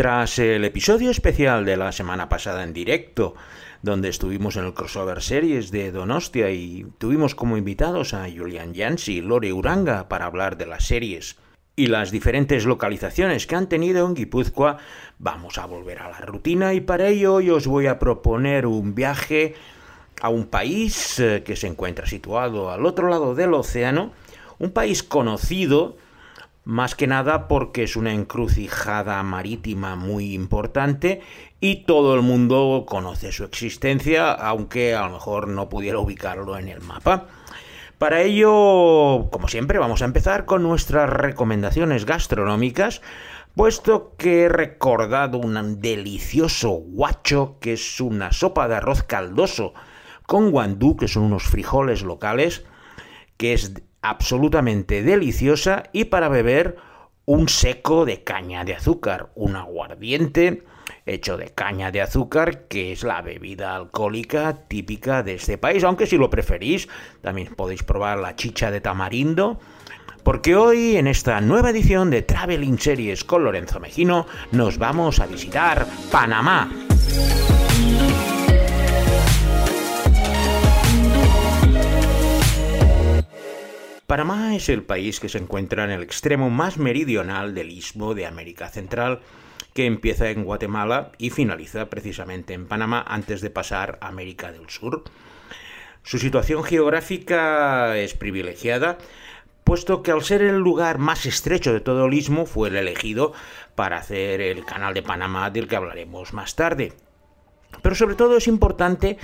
Tras el episodio especial de la semana pasada en directo, donde estuvimos en el crossover series de Donostia y tuvimos como invitados a Julian Jansi y Lore Uranga para hablar de las series y las diferentes localizaciones que han tenido en Guipúzcoa, vamos a volver a la rutina y para ello hoy os voy a proponer un viaje a un país eh, que se encuentra situado al otro lado del océano, un país conocido más que nada porque es una encrucijada marítima muy importante y todo el mundo conoce su existencia, aunque a lo mejor no pudiera ubicarlo en el mapa. Para ello, como siempre, vamos a empezar con nuestras recomendaciones gastronómicas, puesto que he recordado un delicioso guacho, que es una sopa de arroz caldoso con guandú, que son unos frijoles locales, que es absolutamente deliciosa, y para beber un seco de caña de azúcar, un aguardiente hecho de caña de azúcar, que es la bebida alcohólica típica de este país, aunque si lo preferís, también podéis probar la chicha de tamarindo. Porque hoy, en esta nueva edición de Traveling Series con Lorenzo Mejino, nos vamos a visitar Panamá. Es el país que se encuentra en el extremo más meridional del istmo de América Central que empieza en Guatemala y finaliza precisamente en Panamá antes de pasar a América del Sur. Su situación geográfica es privilegiada, puesto que al ser el lugar más estrecho de todo el istmo fue el elegido para hacer el canal de Panamá del que hablaremos más tarde. Pero sobre todo es importante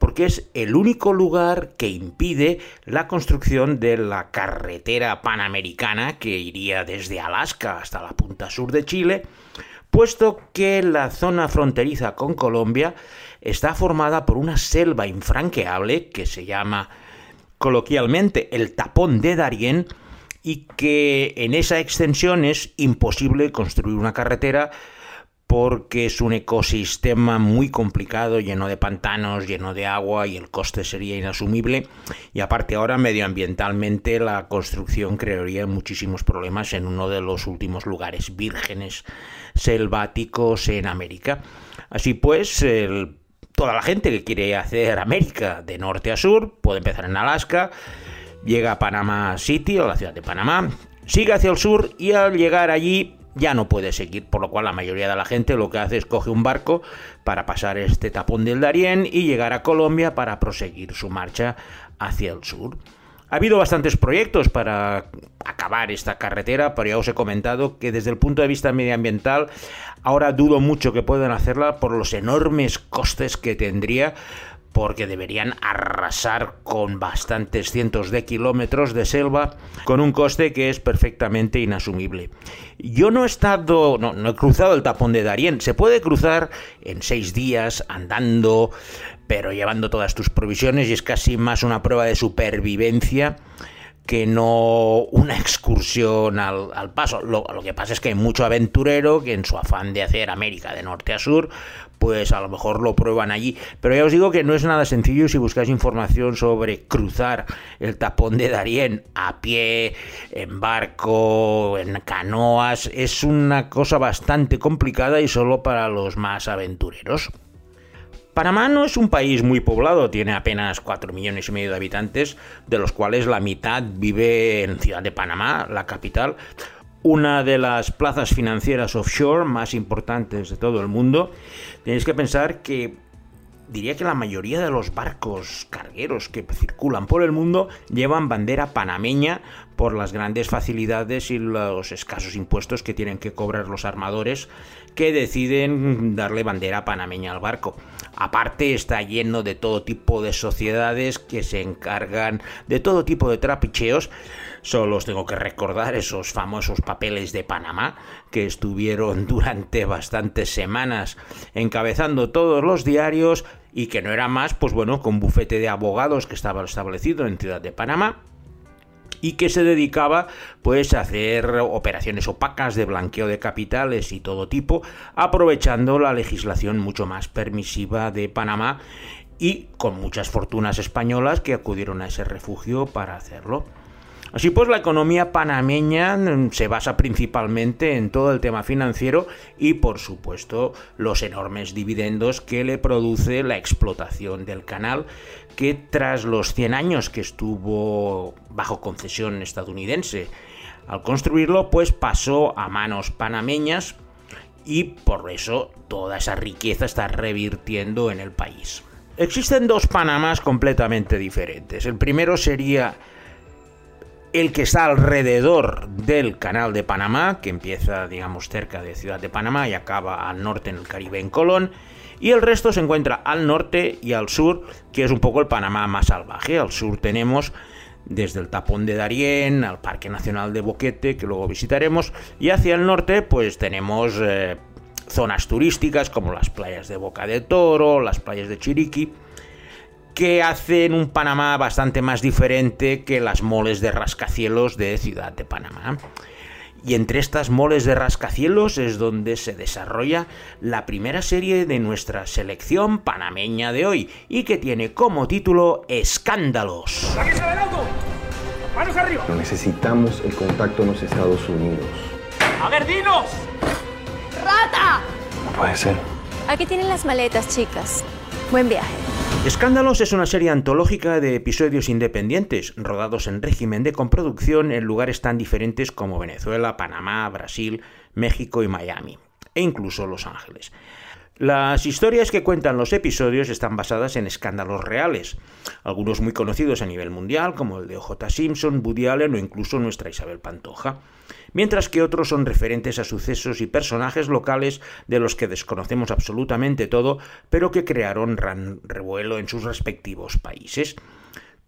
porque es el único lugar que impide la construcción de la carretera panamericana que iría desde Alaska hasta la punta sur de Chile puesto que la zona fronteriza con Colombia está formada por una selva infranqueable que se llama coloquialmente el tapón de Darién y que en esa extensión es imposible construir una carretera porque es un ecosistema muy complicado, lleno de pantanos, lleno de agua y el coste sería inasumible. Y aparte ahora medioambientalmente la construcción crearía muchísimos problemas en uno de los últimos lugares vírgenes selváticos en América. Así pues, toda la gente que quiere hacer América de norte a sur puede empezar en Alaska, llega a Panamá City o la ciudad de Panamá, sigue hacia el sur y al llegar allí ya no puede seguir, por lo cual la mayoría de la gente lo que hace es coge un barco para pasar este tapón del Darién y llegar a Colombia para proseguir su marcha hacia el sur. Ha habido bastantes proyectos para acabar esta carretera, pero ya os he comentado que desde el punto de vista medioambiental ahora dudo mucho que puedan hacerla por los enormes costes que tendría porque deberían arrasar con bastantes cientos de kilómetros de selva con un coste que es perfectamente inasumible. Yo no he estado, no, no he cruzado el tapón de Darién, se puede cruzar en seis días andando, pero llevando todas tus provisiones y es casi más una prueba de supervivencia que no una excursión al, paso. Lo, lo, que pasa es que hay mucho aventurero que en su afán de hacer América de norte a sur, pues a lo mejor lo prueban allí. Pero ya os digo que no es nada sencillo si buscáis información sobre cruzar el tapón de Darién a pie, en barco, en canoas. Es una cosa bastante complicada y solo para los más aventureros. Panamá no es un país muy poblado, tiene apenas 4 millones y medio de habitantes, de los cuales la mitad vive en Ciudad de Panamá, la capital, una de las plazas financieras offshore más importantes de todo el mundo. Tenéis que pensar que diría que la mayoría de los barcos cargueros que circulan por el mundo llevan bandera panameña por las grandes facilidades y los escasos impuestos que tienen que cobrar los armadores que deciden darle bandera panameña al barco. Aparte está lleno de todo tipo de sociedades que se encargan de todo tipo de trapicheos. Solo os tengo que recordar esos famosos papeles de Panamá que estuvieron durante bastantes semanas encabezando todos los diarios y que no era más, pues bueno, con bufete de abogados que estaba establecido en Ciudad de Panamá y que se dedicaba pues a hacer operaciones opacas de blanqueo de capitales y todo tipo, aprovechando la legislación mucho más permisiva de Panamá y con muchas fortunas españolas que acudieron a ese refugio para hacerlo. Así pues, la economía panameña mm, se basa principalmente en todo el tema financiero y, por supuesto, los enormes dividendos que le produce la explotación del canal, que tras los 100 años que estuvo bajo concesión estadounidense, al construirlo, pues pasó a manos panameñas y por eso toda esa riqueza está revirtiendo en el país. Existen dos Panamas completamente diferentes. El primero sería el que está alrededor del canal de Panamá, que empieza, digamos, cerca de Ciudad de Panamá y acaba al norte en el Caribe, en Colón, y el resto se encuentra al norte y al sur, que es un poco el Panamá más salvaje. Al sur tenemos desde el tapón de Darién al Parque Nacional de Boquete, que luego visitaremos, y hacia el norte pues tenemos eh, zonas turísticas como las playas de Boca de Toro, las playas de Chiriquí, que hacen un Panamá bastante más diferente que las moles de rascacielos de Ciudad de Panamá. Y entre estas moles de rascacielos es donde se desarrolla la primera serie de nuestra selección panameña de hoy y que tiene como título Escándalos. ¡Manos arriba! Necesitamos el contacto en los Estados Unidos. ¡A ver, dinos! ¡Rata! No puede ser. Aquí tienen las maletas, chicas. Buen viaje. Escándalos es una serie antológica de episodios independientes, rodados en régimen de comproducción en lugares tan diferentes como Venezuela, Panamá, Brasil, México y Miami, e incluso Los Ángeles. Las historias que cuentan los episodios están basadas en escándalos reales, algunos muy conocidos a nivel mundial, como el de O.J. Simpson, Woody Allen o incluso nuestra Isabel Pantoja, mientras que otros son referentes a sucesos y personajes locales de los que desconocemos absolutamente todo, pero que crearon revuelo en sus respectivos países.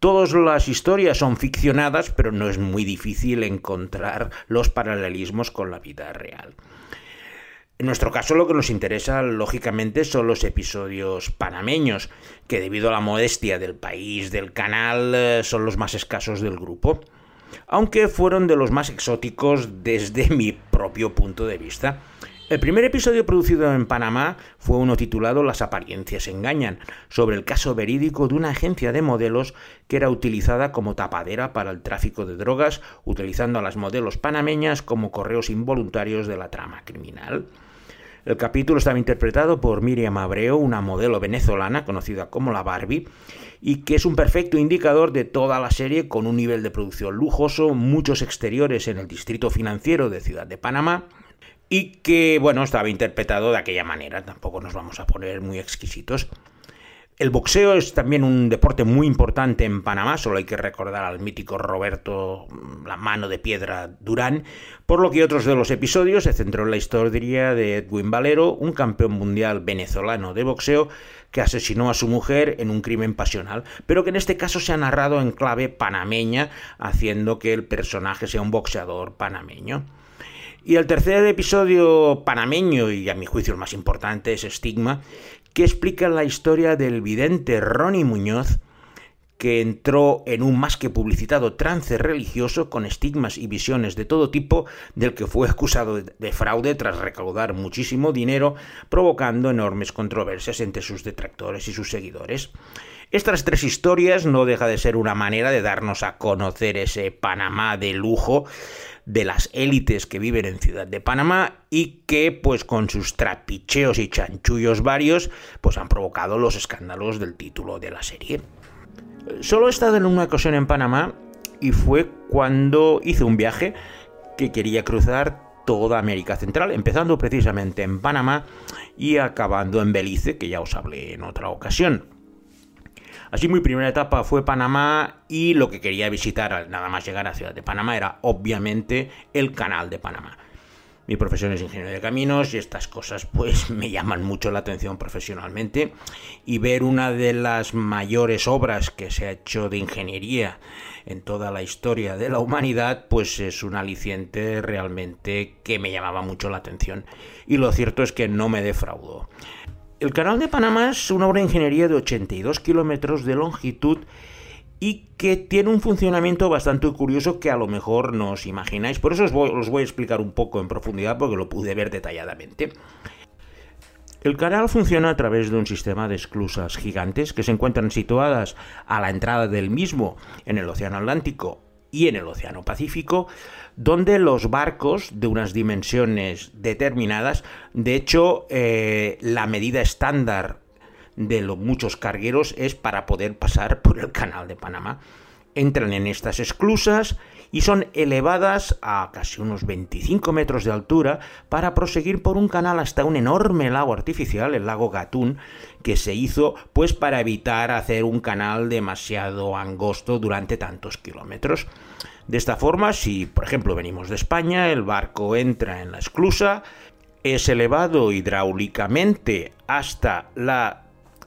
Todas las historias son ficcionadas, pero no es muy difícil encontrar los paralelismos con la vida real. En nuestro caso lo que nos interesa lógicamente son los episodios panameños, que debido a la modestia del país, del canal, eh, son los más escasos del grupo, aunque fueron de los más exóticos desde mi propio punto de vista. El primer episodio producido en Panamá fue uno titulado Las apariencias engañan, sobre el caso verídico de una agencia de modelos que era utilizada como tapadera para el tráfico de drogas, utilizando a las modelos panameñas como correos involuntarios de la trama criminal. El capítulo estaba interpretado por Miriam Abreu, una modelo venezolana conocida como la Barbie, y que es un perfecto indicador de toda la serie con un nivel de producción lujoso, muchos exteriores en el distrito financiero de Ciudad de Panamá, y que, bueno, estaba interpretado de aquella manera, tampoco nos vamos a poner muy exquisitos. El boxeo es también un deporte muy importante en Panamá, solo hay que recordar al mítico Roberto mm, la mano de piedra Durán, por lo que otros de los episodios se centró en la historia de Edwin Valero, un campeón mundial venezolano de boxeo que asesinó a su mujer en un crimen pasional, pero que en este caso se ha narrado en clave panameña, haciendo que el personaje sea un boxeador panameño. Y el tercer episodio panameño, y a mi juicio el más importante, es Estigma, que explica la historia del vidente Ronnie Muñoz, que entró en un más que publicitado trance religioso con estigmas y visiones de todo tipo, del que fue acusado de fraude tras recaudar muchísimo dinero, provocando enormes controversias entre sus detractores y sus seguidores. Estas tres historias no deja de ser una manera de darnos a conocer ese Panamá de lujo de las élites que viven en Ciudad de Panamá y que pues con sus trapicheos y chanchullos varios pues han provocado los escándalos del título de la serie. Solo he estado en una ocasión en Panamá y fue cuando hice un viaje que quería cruzar toda América Central, empezando precisamente en Panamá y acabando en Belice, que ya os hablé en otra ocasión. Así mi primera etapa fue Panamá y lo que quería visitar al nada más llegar a Ciudad de Panamá era obviamente el canal de Panamá. Mi profesión es ingeniero de caminos y estas cosas pues me llaman mucho la atención profesionalmente y ver una de las mayores obras que se ha hecho de ingeniería en toda la historia de la humanidad pues es un aliciente realmente que me llamaba mucho la atención y lo cierto es que no me defraudó. El Canal de Panamá es una obra de ingeniería de 82 kilómetros de longitud y que tiene un funcionamiento bastante curioso que a lo mejor no os imagináis. Por eso os voy, a explicar un poco en profundidad porque lo pude ver detalladamente. El canal funciona a través de un sistema de esclusas gigantes que se encuentran situadas a la entrada del mismo en el Océano Atlántico y en el Océano Pacífico, donde los barcos de unas dimensiones determinadas, de hecho, eh, la medida estándar de los muchos cargueros es para poder pasar por el canal de Panamá. Entran en estas esclusas y son elevadas a casi unos 25 metros de altura para proseguir por un canal hasta un enorme lago artificial, el lago Gatún, que se hizo pues para evitar hacer un canal demasiado angosto durante tantos kilómetros. De esta forma, si por ejemplo venimos de España, el barco entra en la esclusa, es elevado hidráulicamente hasta la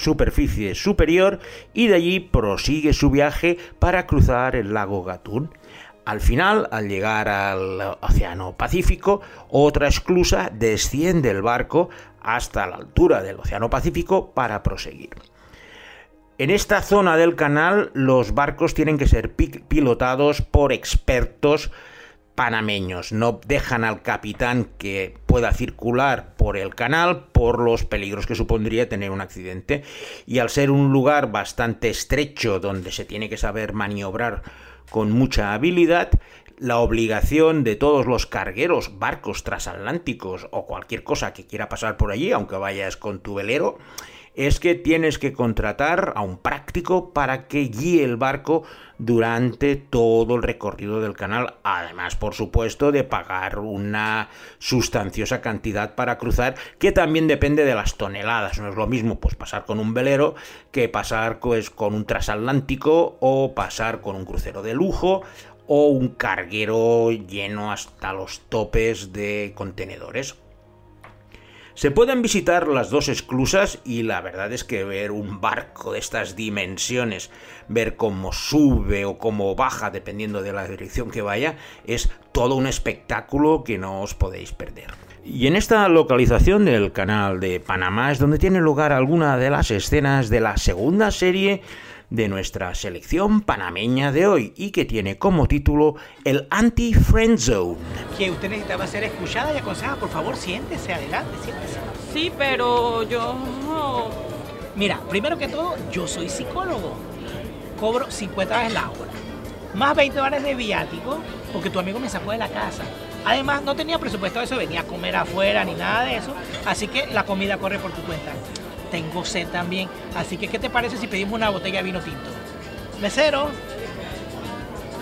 superficie superior y de allí prosigue su viaje para cruzar el lago Gatún. Al final, al llegar al Océano Pacífico, otra esclusa desciende el barco hasta la altura del Océano Pacífico para proseguir. En esta zona del canal los barcos tienen que ser pilotados por expertos panameños. No dejan al capitán que pueda circular por el canal por los peligros que supondría tener un accidente. Y al ser un lugar bastante estrecho donde se tiene que saber maniobrar con mucha habilidad, la obligación de todos los cargueros, barcos transatlánticos o cualquier cosa que quiera pasar por allí, aunque vayas con tu velero, es que tienes que contratar a un práctico para que guíe el barco durante todo el recorrido del canal, además por supuesto de pagar una sustanciosa cantidad para cruzar, que también depende de las toneladas, no es lo mismo pues pasar con un velero que pasar pues, con un transatlántico o pasar con un crucero de lujo o un carguero lleno hasta los topes de contenedores. Se pueden visitar las dos esclusas y la verdad es que ver un barco de estas dimensiones, ver cómo sube o cómo baja dependiendo de la dirección que vaya, es todo un espectáculo que no os podéis perder. Y en esta localización del canal de Panamá es donde tiene lugar alguna de las escenas de la segunda serie de nuestra selección panameña de hoy y que tiene como título el Anti-Friend Zone. Que usted necesitaba ser escuchada y aconsejada, por favor, siéntese, adelante, siéntese. Sí, pero yo... Mira, primero que todo, yo soy psicólogo. Cobro 50 dólares la hora. Más 20 dólares de viático, porque tu amigo me sacó de la casa. Además, no tenía presupuesto de eso, venía a comer afuera ni nada de eso. Así que la comida corre por tu cuenta tengo sed también. Así que, ¿qué te parece si pedimos una botella de vino tinto? Mesero,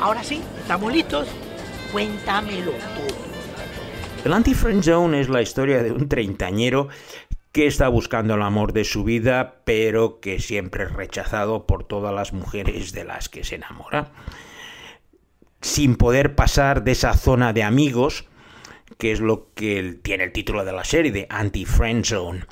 ahora sí, estamos listos. Cuéntamelo todo. El Anti-Friend Zone es la historia de un treintañero que está buscando el amor de su vida, pero que siempre es rechazado por todas las mujeres de las que se enamora. Sin poder pasar de esa zona de amigos, que es lo que tiene el título de la serie, de Anti-Friend Zone.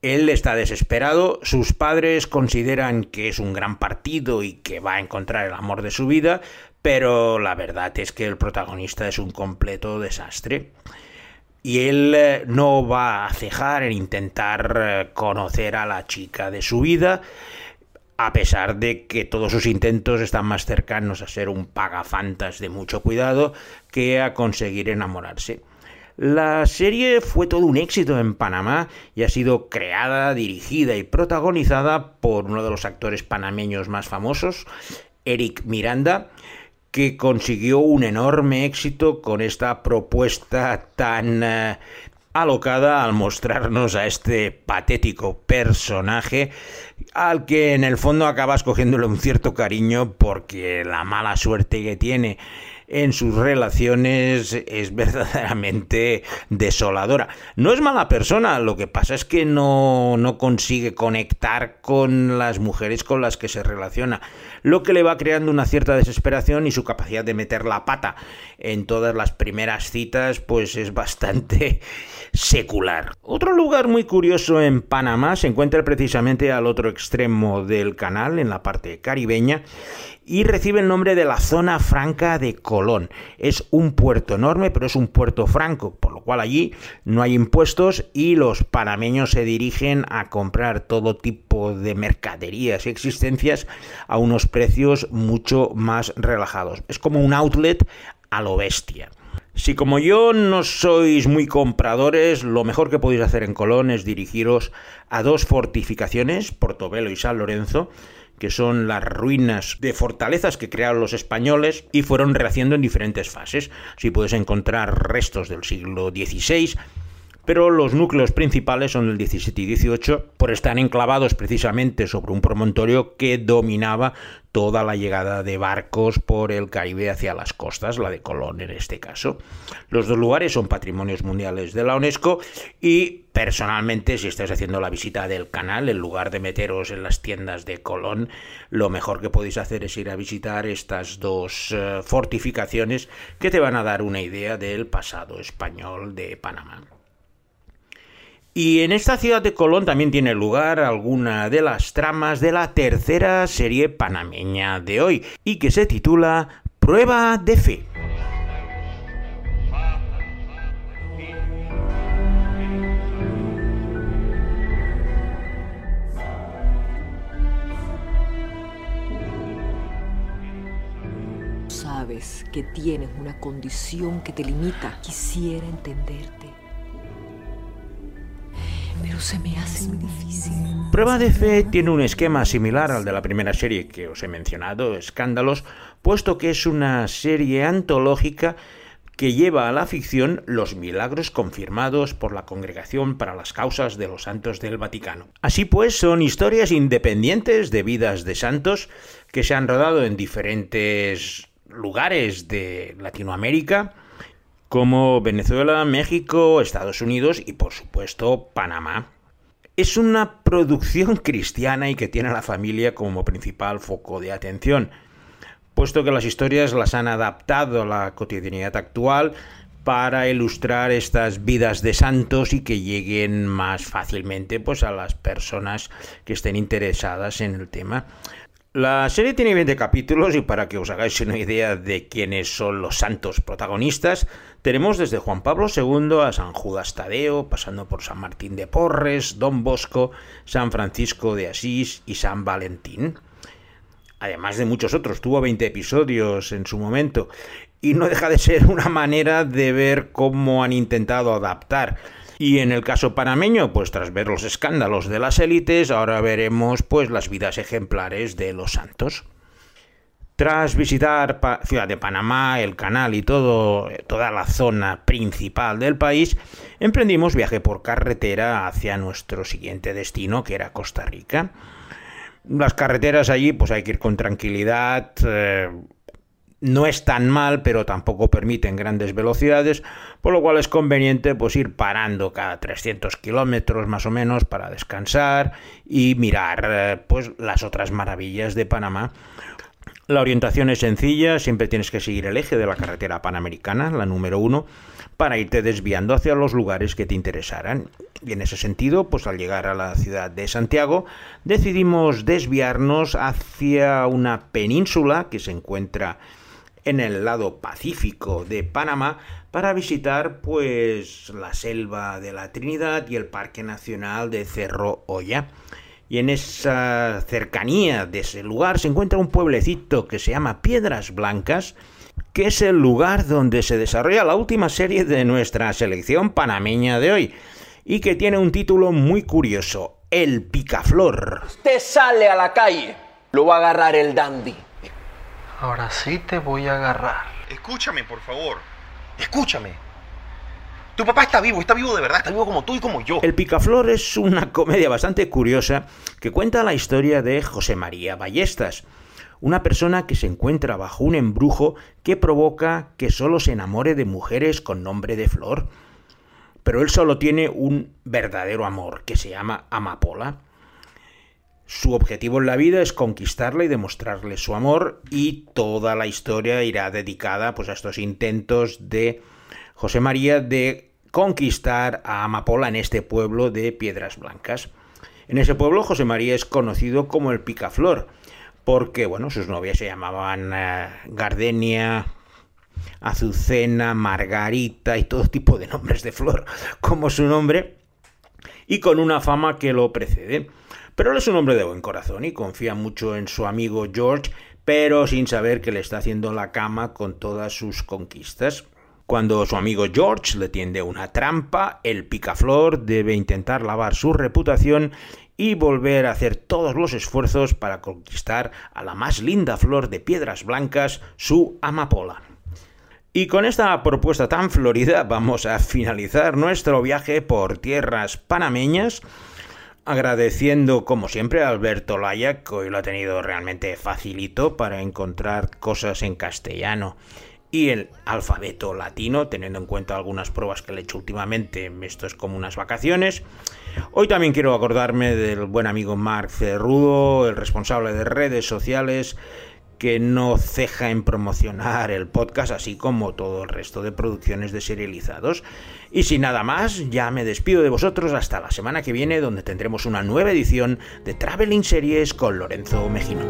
Él está desesperado, sus padres consideran que es un gran partido y que va a encontrar el amor de su vida, pero la verdad es que el protagonista es un completo desastre. Y él eh, no va a cejar en intentar eh, conocer a la chica de su vida, a pesar de que todos sus intentos están más cercanos a ser un pagafantas de mucho cuidado que a conseguir enamorarse. La serie fue todo un éxito en Panamá y ha sido creada, dirigida y protagonizada por uno de los actores panameños más famosos, Eric Miranda, que consiguió un enorme éxito con esta propuesta tan eh, alocada al mostrarnos a este patético personaje al que en el fondo acabas cogiéndole un cierto cariño porque la mala suerte que tiene en sus relaciones es verdaderamente desoladora. No es mala persona, lo que pasa es que no, no consigue conectar con las mujeres con las que se relaciona, lo que le va creando una cierta desesperación y su capacidad de meter la pata en todas las primeras citas pues es bastante secular. Otro lugar muy curioso en Panamá se encuentra precisamente al otro extremo del canal, en la parte caribeña, y recibe el nombre de la zona franca de Colón. Es un puerto enorme, pero es un puerto franco, por lo cual allí no hay impuestos y los panameños se dirigen a comprar todo tipo de mercaderías y existencias a unos precios mucho más relajados. Es como un outlet a lo bestia. Si como yo no sois muy compradores, lo mejor que podéis hacer en Colón es dirigiros a dos fortificaciones, Portobelo y San Lorenzo, que son las ruinas de fortalezas que crearon los españoles y fueron rehaciendo en diferentes fases. Si puedes encontrar restos del siglo XVI, pero los núcleos principales son el 17 y 18, por estar enclavados precisamente sobre un promontorio que dominaba toda la llegada de barcos por el Caribe hacia las costas, la de Colón en este caso. Los dos lugares son patrimonios mundiales de la UNESCO y personalmente si estáis haciendo la visita del canal, en lugar de meteros en las tiendas de Colón, lo mejor que podéis hacer es ir a visitar estas dos eh, fortificaciones que te van a dar una idea del pasado español de Panamá. Y en esta ciudad de Colón también tiene lugar alguna de las tramas de la tercera serie panameña de hoy, y que se titula Prueba de Fe. Sabes que tienes una condición que te limita. Quisiera entenderte se me hace muy difícil. Prueba de Fe tiene un esquema similar al de la primera serie que os he mencionado, Escándalos, puesto que es una serie antológica que lleva a la ficción los milagros confirmados por la Congregación para las Causas de los Santos del Vaticano. Así pues, son historias independientes de vidas de santos que se han rodado en diferentes lugares de Latinoamérica, como Venezuela, México, Estados Unidos y por supuesto Panamá. Es una producción cristiana y que tiene a la familia como principal foco de atención, puesto que las historias las han adaptado a la cotidianidad actual para ilustrar estas vidas de santos y que lleguen más fácilmente pues a las personas que estén interesadas en el tema. La serie tiene 20 capítulos y para que os hagáis una idea de quiénes son los santos protagonistas, tenemos desde Juan Pablo II a San Judas Tadeo, pasando por San Martín de Porres, Don Bosco, San Francisco de Asís y San Valentín. Además de muchos otros, tuvo 20 episodios en su momento y no deja de ser una manera de ver cómo han intentado adaptar y en el caso panameño, pues tras ver los escándalos de las élites, ahora veremos pues las vidas ejemplares de los santos. Tras visitar Ciudad de Panamá, el canal y todo, toda la zona principal del país, emprendimos viaje por carretera hacia nuestro siguiente destino, que era Costa Rica. Las carreteras allí, pues hay que ir con tranquilidad, eh, no es tan mal, pero tampoco permiten grandes velocidades, por lo cual es conveniente pues ir parando cada 300 kilómetros más o menos para descansar y mirar eh, pues las otras maravillas de Panamá. La orientación es sencilla, siempre tienes que seguir el eje de la carretera panamericana, la número uno, para irte desviando hacia los lugares que te interesaran. Y en ese sentido, pues al llegar a la ciudad de Santiago, decidimos desviarnos hacia una península que se encuentra en el lado pacífico de Panamá para visitar pues la selva de la Trinidad y el Parque Nacional de Cerro Olla. Y en esa cercanía de ese lugar se encuentra un pueblecito que se llama Piedras Blancas, que es el lugar donde se desarrolla la última serie de nuestra selección panameña de hoy, y que tiene un título muy curioso, El Picaflor. Usted sale a la calle, lo va a agarrar el dandy. Ahora sí te voy a agarrar. Escúchame, por favor. Escúchame. Tu papá está vivo, está vivo de verdad, está vivo como tú y como yo. El Picaflor es una comedia bastante curiosa que cuenta la historia de José María Ballestas, una persona que se encuentra bajo un embrujo que provoca que solo se enamore de mujeres con nombre de flor. Pero él solo tiene un verdadero amor que se llama Amapola. Su objetivo en la vida es conquistarla y demostrarle su amor y toda la historia irá dedicada pues, a estos intentos de José María de conquistar a Amapola en este pueblo de Piedras Blancas. En ese pueblo José María es conocido como el Picaflor, porque bueno, sus novias se llamaban eh, Gardenia, Azucena, Margarita y todo tipo de nombres de flor, como su nombre, y con una fama que lo precede. Pero él es un hombre de buen corazón y confía mucho en su amigo George, pero sin saber que le está haciendo la cama con todas sus conquistas. Cuando su amigo George le tiende una trampa, el picaflor debe intentar lavar su reputación y volver a hacer todos los esfuerzos para conquistar a la más linda flor de piedras blancas, su amapola. Y con esta propuesta tan florida vamos a finalizar nuestro viaje por tierras panameñas, agradeciendo como siempre a Alberto Laya, que hoy lo ha tenido realmente facilito para encontrar cosas en castellano y el alfabeto latino, teniendo en cuenta algunas pruebas que le he hecho últimamente, esto es como unas vacaciones. Hoy también quiero acordarme del buen amigo Marc Cerrudo, el responsable de redes sociales, que no ceja en promocionar el podcast, así como todo el resto de producciones de serializados. Y sin nada más, ya me despido de vosotros hasta la semana que viene, donde tendremos una nueva edición de Traveling Series con Lorenzo Mejino.